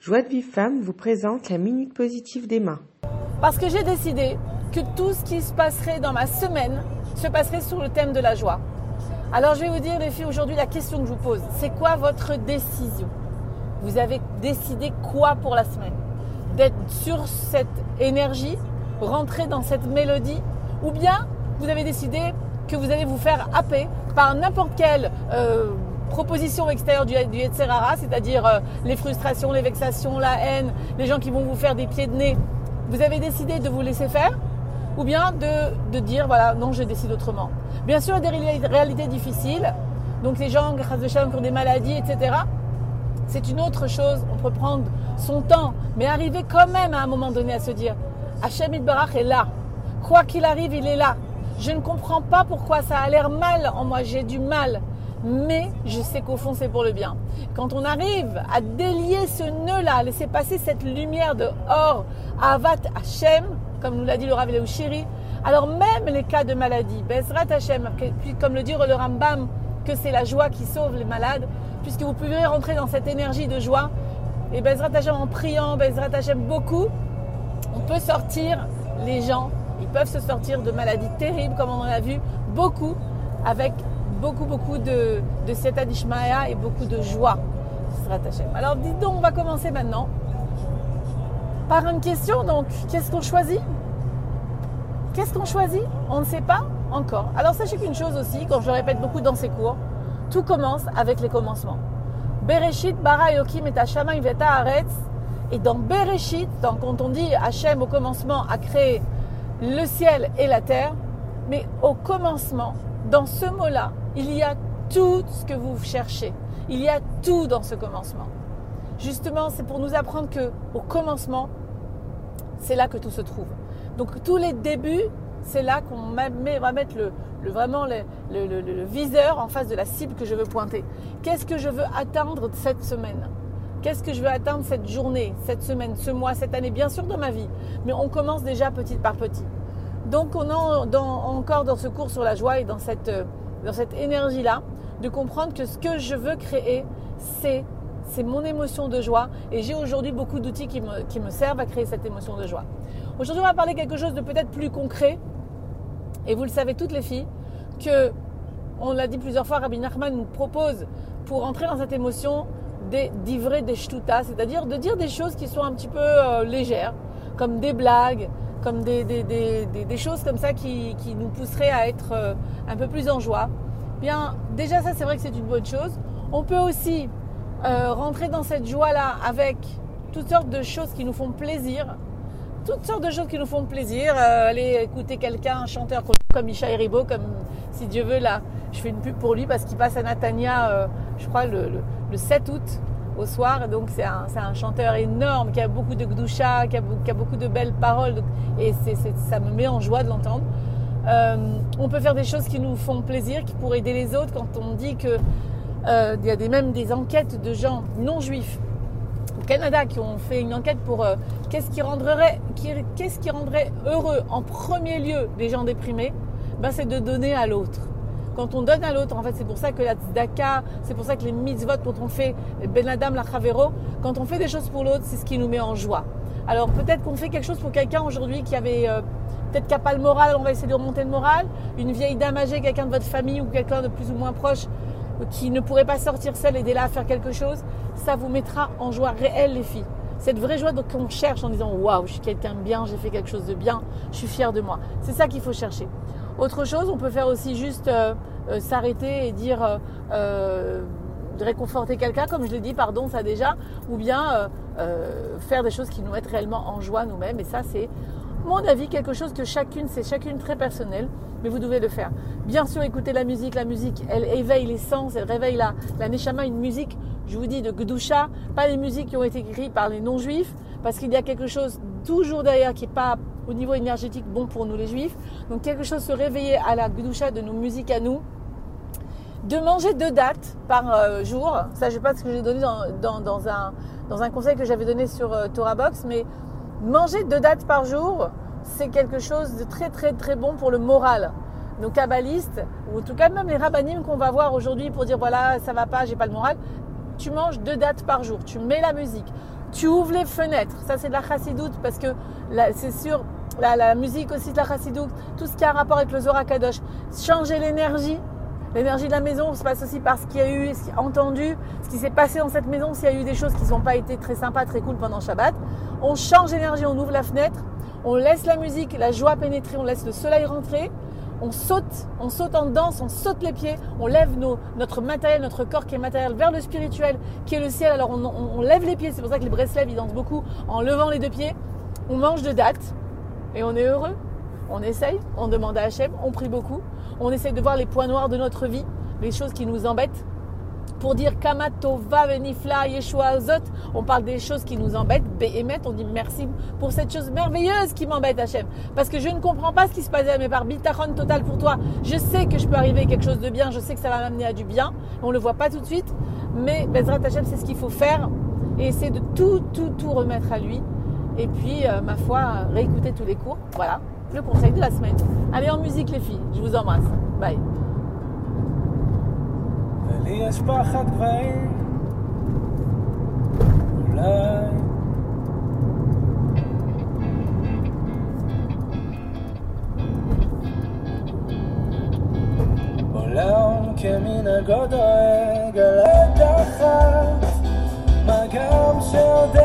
Joie de Vive Femme vous présente la Minute Positive d'Emma. Parce que j'ai décidé que tout ce qui se passerait dans ma semaine se passerait sur le thème de la joie. Alors je vais vous dire les filles aujourd'hui la question que je vous pose. C'est quoi votre décision? Vous avez décidé quoi pour la semaine? D'être sur cette énergie, rentrer dans cette mélodie Ou bien vous avez décidé que vous allez vous faire happer par n'importe quelle euh, proposition extérieure du, du c'est-à-dire euh, les frustrations, les vexations, la haine, les gens qui vont vous faire des pieds de nez. Vous avez décidé de vous laisser faire ou bien de, dire voilà, non, je décide autrement. Bien sûr, il y a des réalités difficiles. Donc les gens, qui ont des maladies, etc. C'est une autre chose. On peut prendre son temps, mais arriver quand même à un moment donné à se dire Hachem Barach est là. Quoi qu'il arrive, il est là. Je ne comprends pas pourquoi ça a l'air mal en moi. J'ai du mal mais je sais qu'au fond c'est pour le bien. Quand on arrive à délier ce nœud-là, à laisser passer cette lumière de Or, Avat Hashem, comme nous l'a dit le Rav Shiri, alors même les cas de maladie, Bezrat Hashem, comme le dit le Rambam, que c'est la joie qui sauve les malades, puisque vous pouvez rentrer dans cette énergie de joie, et Bezrat Hashem en priant, Bezrat Hashem beaucoup, on peut sortir les gens, ils peuvent se sortir de maladies terribles, comme on en a vu beaucoup, avec beaucoup, beaucoup de, de et beaucoup de joie. Alors, dites donc, on va commencer maintenant par une question. Donc, qu'est-ce qu'on choisit? Qu'est-ce qu'on choisit? On ne sait pas encore. Alors, sachez qu'une chose aussi, quand je répète beaucoup dans ces cours, tout commence avec les commencements. Bereshit bara Elohim et veta aretz. Et dans Bereshit, quand on dit Hachem au commencement a créé le ciel et la terre, mais au commencement, dans ce mot-là, il y a tout ce que vous cherchez. Il y a tout dans ce commencement. Justement, c'est pour nous apprendre que au commencement, c'est là que tout se trouve. Donc tous les débuts, c'est là qu'on va mettre le, vraiment le, viseur en face de la cible que je veux pointer. Qu'est-ce que je veux atteindre cette semaine? Qu'est-ce que je veux atteindre cette journée, cette semaine, ce mois, cette année? Bien sûr dans ma vie, mais on commence déjà petit par petit. Donc on est encore dans ce cours sur la joie et dans cette dans cette énergie-là, de comprendre que ce que je veux créer, c'est mon émotion de joie et j'ai aujourd'hui beaucoup d'outils qui me, qui me, servent à créer cette émotion de joie. Aujourd'hui, on va parler quelque chose de peut-être plus concret et vous le savez toutes les filles que on l'a dit plusieurs fois, Rabbi Nachman nous propose pour entrer dans cette émotion d'ivrer des shtutas, c'est-à-dire de dire des choses qui sont un petit peu euh, légères, comme des blagues, comme des, des, des, des, choses comme ça qui, qui, nous pousseraient à être euh, un peu plus en joie. Bien, déjà ça c'est vrai que c'est une bonne chose. On peut aussi euh, rentrer dans cette joie-là avec toutes sortes de choses qui nous font plaisir. Toutes sortes de choses qui nous font plaisir. Euh, aller écouter quelqu'un, un chanteur comme Isha Eribo, comme si Dieu veut là, je fais une pub pour lui parce qu'il passe à Natania, je crois le, le 7 août au soir. Donc c'est un, chanteur énorme qui a beaucoup de gdoucha, qui a, beaucoup de belles paroles. Et ça me met en joie de l'entendre. Euh, on peut faire des choses qui nous font plaisir, qui pourraient aider les autres. Quand on dit que euh, il y a des, même des enquêtes de gens non juifs au Canada qui ont fait une enquête pour euh, qu'est-ce qui rendrait qu'est-ce qui rendrait heureux en premier lieu les gens déprimés? Ben, c'est de donner à l'autre quand on donne à l'autre, en fait, c'est pour ça que la tzedaka, c'est pour ça que les mitzvot, quand on fait Ben Adam, la Chavero, quand on fait des choses pour l'autre, c'est ce qui nous met en joie. Alors peut-être qu'on fait quelque chose pour quelqu'un aujourd'hui qui avait, euh, peut-être n'a pas le moral, on va essayer de remonter le moral. Une vieille dame âgée, quelqu'un de votre famille ou quelqu'un de plus ou moins proche qui ne pourrait pas sortir seul, aider là à faire quelque chose, ça vous mettra en joie réelle, les filles. Cette vraie joie qu'on cherche en disant waouh, je suis quelqu'un de bien, j'ai fait quelque chose de bien, je suis fier de moi. C'est ça qu'il faut chercher. Autre chose, on peut faire aussi juste euh, euh, s'arrêter et dire euh, réconforter quelqu'un, comme je l'ai dit, pardon, ça déjà, ou bien faire des choses qui nous mettent réellement en joie nous-mêmes. Et ça, c'est mon avis, quelque chose que chacune, c'est chacune très personnel, mais vous devez le faire. Bien sûr, écouter la musique, la musique, elle éveille les sens, elle réveille la, la neshama, une musique, je vous dis, de Gdusha, pas les musiques qui ont été écrites par les non-juifs, parce qu'il y a quelque chose toujours derrière qui n'est pas au niveau énergétique bon pour nous les juifs. Donc quelque chose se réveiller à la gdoucha de nos musiques à nous. De manger deux dates par euh, jour. Ça, je sais pas ce que j'ai donné dans, dans, un, dans un conseil que j'avais donné sur euh, Torah Box, mais manger deux dates par jour, c'est quelque chose de très très très bon pour le moral. Nos kabbalistes, ou en tout cas même les rabbinim qu'on va voir aujourd'hui pour dire voilà, ça va pas, j'ai pas le moral, tu manges deux dates par jour, tu mets la musique. Tu ouvres les fenêtres. Ça, c'est de la chassidoute parce que c'est sûr, la, musique aussi de la chassidoute, tout ce qui a un rapport avec le Zohar Kadosh. Changer l'énergie. L'énergie de la maison se passe aussi par ce qu'il y a eu, ce qui a entendu, ce qui s'est passé dans cette maison, s'il y a eu des choses qui n'ont pas été très sympas, très cool pendant Shabbat. On change l'énergie, on ouvre la fenêtre, on laisse la musique, la joie pénétrer, on laisse le soleil rentrer on saute, on saute en danse, on saute les pieds, on lève notre matériel, notre corps qui est matériel vers le spirituel, qui est le ciel. Alors on, lève les pieds, c'est pour ça que les Breslev ils dansent beaucoup en levant les deux pieds. On mange de date et on est heureux. On essaye, on demande à Hachem, on prie beaucoup, on essaye de voir les points noirs de notre vie, les choses qui nous embêtent, pour dire Kamato va venifla Yeshua Azot, on parle des choses qui nous embêtent, Behemet, on dit merci pour cette chose merveilleuse qui m'embête Hachem. Parce que je ne comprends pas ce qui se passait, mais par bitachon total pour toi, je sais que je peux arriver à quelque chose de bien, je sais que ça va m'amener à du bien, on ne le voit pas tout de suite, mais Bezrat Hachem, c'est ce qu'il faut faire et essayer de tout, tout, tout remettre à lui. Et puis, euh, ma foi, réécouter tous les cours. Voilà, le conseil de la semaine. Allez en musique les filles, je vous embrasse. Bye. לי יש פחד גבהים, אולי עולם כמנהגו דואג על עת אחת, מה גם שהדרך